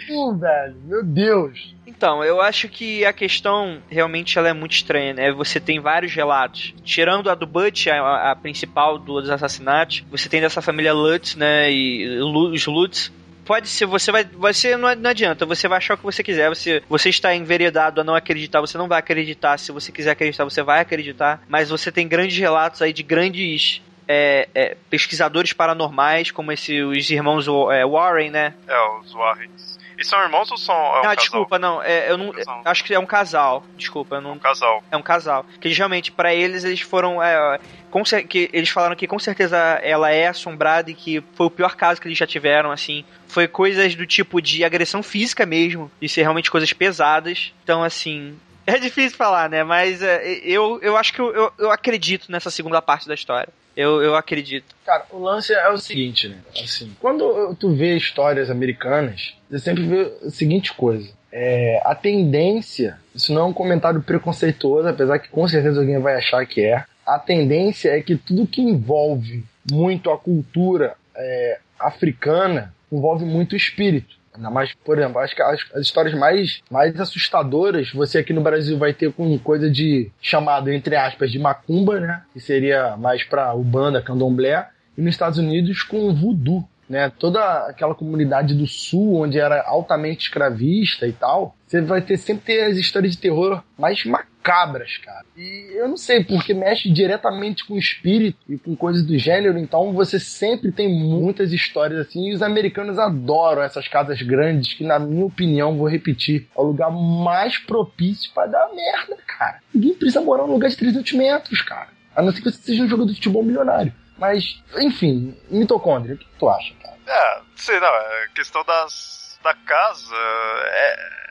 não. velho. Meu Deus. Então, eu acho que a questão realmente ela é muito estranha, né? Você tem vários relatos. Tirando a do Butch, a, a principal dos assassinatos, você tem dessa família Lutz, né? E os Lutz, pode ser, você vai. Você não, não adianta, você vai achar o que você quiser. Você, você está enveredado a não acreditar, você não vai acreditar. Se você quiser acreditar, você vai acreditar. Mas você tem grandes relatos aí de grandes é, é, pesquisadores paranormais, como esse, os irmãos é, Warren, né? É, os Warrens. E são irmãos ou são. É um ah, desculpa, não. É, eu não. acho que é um casal. Desculpa, eu não. Um casal. É um casal. Que geralmente, para eles, eles foram. É, com, que eles falaram que com certeza ela é assombrada e que foi o pior caso que eles já tiveram, assim. Foi coisas do tipo de agressão física mesmo. E ser realmente coisas pesadas. Então, assim. É difícil falar, né? Mas é, eu, eu acho que eu, eu, eu acredito nessa segunda parte da história. Eu, eu acredito. Cara, o lance é o seguinte, né? Assim, quando tu vê histórias americanas, você sempre vê a seguinte coisa. é, a tendência, isso não é um comentário preconceituoso, apesar que com certeza alguém vai achar que é, a tendência é que tudo que envolve muito a cultura é, africana envolve muito o espírito. Mais, por exemplo, acho que as, as, histórias mais, mais assustadoras você aqui no Brasil vai ter com coisa de chamado, entre aspas, de macumba, né? Que seria mais pra Ubanda, Candomblé. E nos Estados Unidos com voodoo né? Toda aquela comunidade do sul, onde era altamente escravista e tal, você vai ter sempre ter as histórias de terror mais macabras, cara. E eu não sei, porque mexe diretamente com o espírito e com coisas do gênero, então você sempre tem muitas histórias assim, e os americanos adoram essas casas grandes, que na minha opinião, vou repetir, é o lugar mais propício para dar merda, cara. Ninguém precisa morar num lugar de 300 metros, cara. A não ser que você seja um jogador de futebol milionário. Mas, enfim, mitocôndria, o que tu acha, cara? É, sei não, a questão das, da casa é.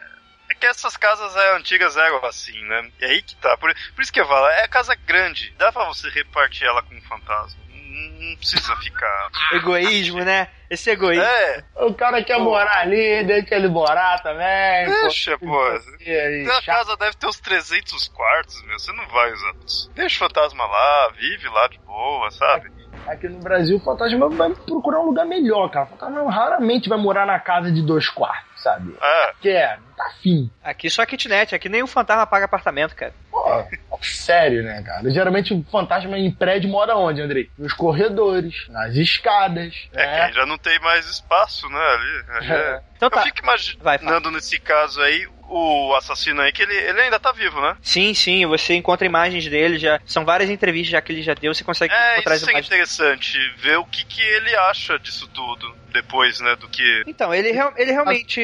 É que essas casas é, antigas eram assim, né? E aí que tá. Por, por isso que eu falo, é casa grande. Dá pra você repartir ela com um fantasma. Não, não precisa ficar. Egoísmo, né? Esse egoísmo. É. O cara quer pô. morar ali, deixa ele morar também. Deixa, pô. pô. A casa deve ter uns 300 quartos, meu. Você não vai usar isso. Deixa o fantasma lá, vive lá de boa, sabe? Aqui no Brasil, o fantasma vai procurar um lugar melhor, cara. O fantasma raramente vai morar na casa de dois quartos, sabe? É. Quer, não tá afim. Aqui só kitnet, aqui nem o fantasma paga apartamento, cara. Pô, sério, né, cara? Geralmente o fantasma em prédio mora onde, Andrei? Nos corredores, nas escadas. É, né? que já não tem mais espaço, né, ali. É. Então tá. Eu fico imaginando vai, nesse caso aí, o assassino aí, que ele, ele ainda tá vivo, né? Sim, sim, você encontra imagens dele, já são várias entrevistas já que ele já deu, você consegue é, encontrar isso é interessante, ver o que, que ele acha disso tudo depois, né, do que... Então, ele, ele realmente...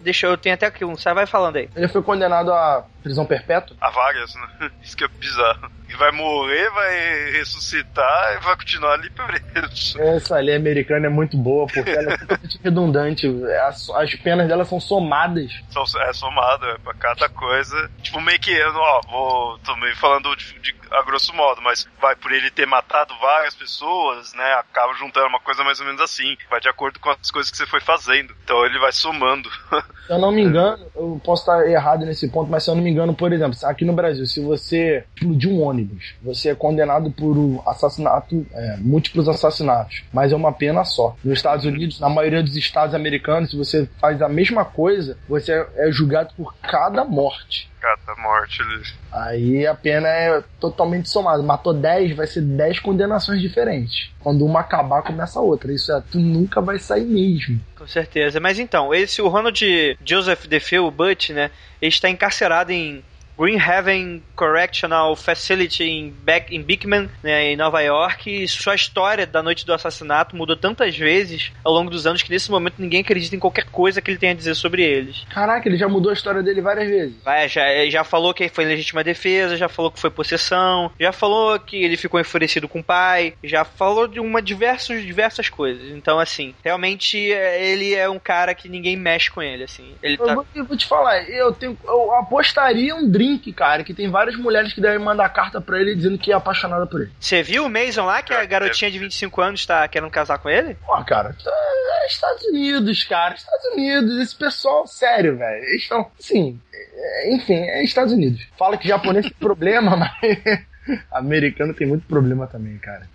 Deixa eu tenho até aqui um, sai vai falando aí. Ele foi condenado a prisão perpétua? A várias, né? Isso que é bizarro. E vai morrer, vai ressuscitar e vai continuar ali preso. Essa lei americana é muito boa, porque ela é totalmente redundante. As, as penas dela são somadas. São, é somado, é pra cada coisa. Tipo, meio que, ó, vou. tô meio falando de, de, a grosso modo, mas vai por ele ter matado várias pessoas, né? Acaba juntando uma coisa mais ou menos assim. Vai de acordo com as coisas que você foi fazendo. Então ele vai somando. Se eu não me engano, eu posso estar errado nesse ponto, mas se eu não me engano, por exemplo, aqui no Brasil, se você explodir um ônibus, você é condenado por assassinato, é, múltiplos assassinatos, mas é uma pena só. Nos Estados Unidos, na maioria dos estados americanos, se você faz a mesma coisa, você é julgado por cada morte cada morte ali. Aí a pena é totalmente somada. Matou 10, vai ser 10 condenações diferentes. Quando uma acabar, começa a outra. Isso é, tu nunca vai sair mesmo. Com certeza. Mas então, esse, o Ronald Joseph DeFeo, o Butch, né? Ele está encarcerado em Green Haven Correctional Facility em, Beck, em Beekman, né, em Nova York. E sua história da noite do assassinato mudou tantas vezes ao longo dos anos que nesse momento ninguém acredita em qualquer coisa que ele tenha a dizer sobre eles. Caraca, ele já mudou a história dele várias vezes. Vai, já, já falou que foi legítima defesa, já falou que foi possessão, já falou que ele ficou enfurecido com o pai, já falou de uma diversos, diversas coisas. Então, assim, realmente ele é um cara que ninguém mexe com ele, assim. Ele eu, tá... vou, eu vou te falar, eu, tenho, eu apostaria um drink Cara, que tem várias mulheres que devem mandar carta pra ele dizendo que é apaixonada por ele. Você viu o Mason lá, que a garotinha de 25 anos tá querendo casar com ele? Pô, cara, é Estados Unidos, cara, Estados Unidos, esse pessoal, sério, velho, eles estão, assim, enfim, é Estados Unidos. Fala que japonês tem problema, mas americano tem muito problema também, cara.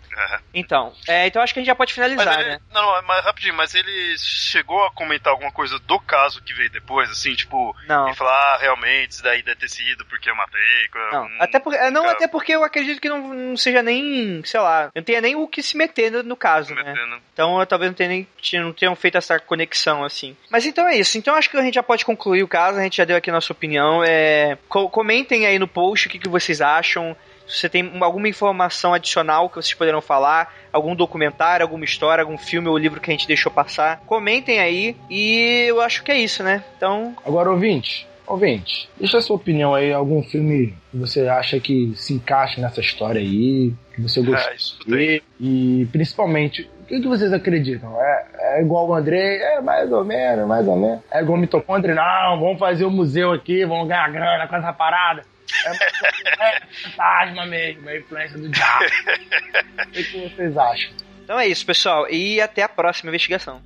Então, é, então acho que a gente já pode finalizar, ele, né? Não, mas rapidinho, mas ele chegou a comentar alguma coisa do caso que veio depois, assim, tipo, não. e falar, ah, realmente, isso daí deve ter sido porque eu matei. Não, hum, até, por, é, não até porque eu acredito que não, não, seja nem, sei lá, não tenha nem o que se meter no, no caso, né? Metendo. Então eu, talvez não tenha nem não tenham feito essa conexão, assim. Mas então é isso. Então acho que a gente já pode concluir o caso, a gente já deu aqui a nossa opinião. É, co comentem aí no post o que, que vocês acham. Se você tem alguma informação adicional que vocês poderão falar, algum documentário, alguma história, algum filme ou livro que a gente deixou passar, comentem aí e eu acho que é isso, né? Então. Agora, ouvinte, ouvinte, deixa a sua opinião aí, algum filme que você acha que se encaixa nessa história aí, que você gostou é, e principalmente o que, que, vocês acreditam? É, é igual o André? É mais ou menos, mais ou menos. É igual o mitocôndria? Não, vamos fazer o um museu aqui, vamos ganhar grana com essa parada. É, é fantasma mesmo, é influência do diabo. O que vocês acham? Então é isso, pessoal, e até a próxima investigação.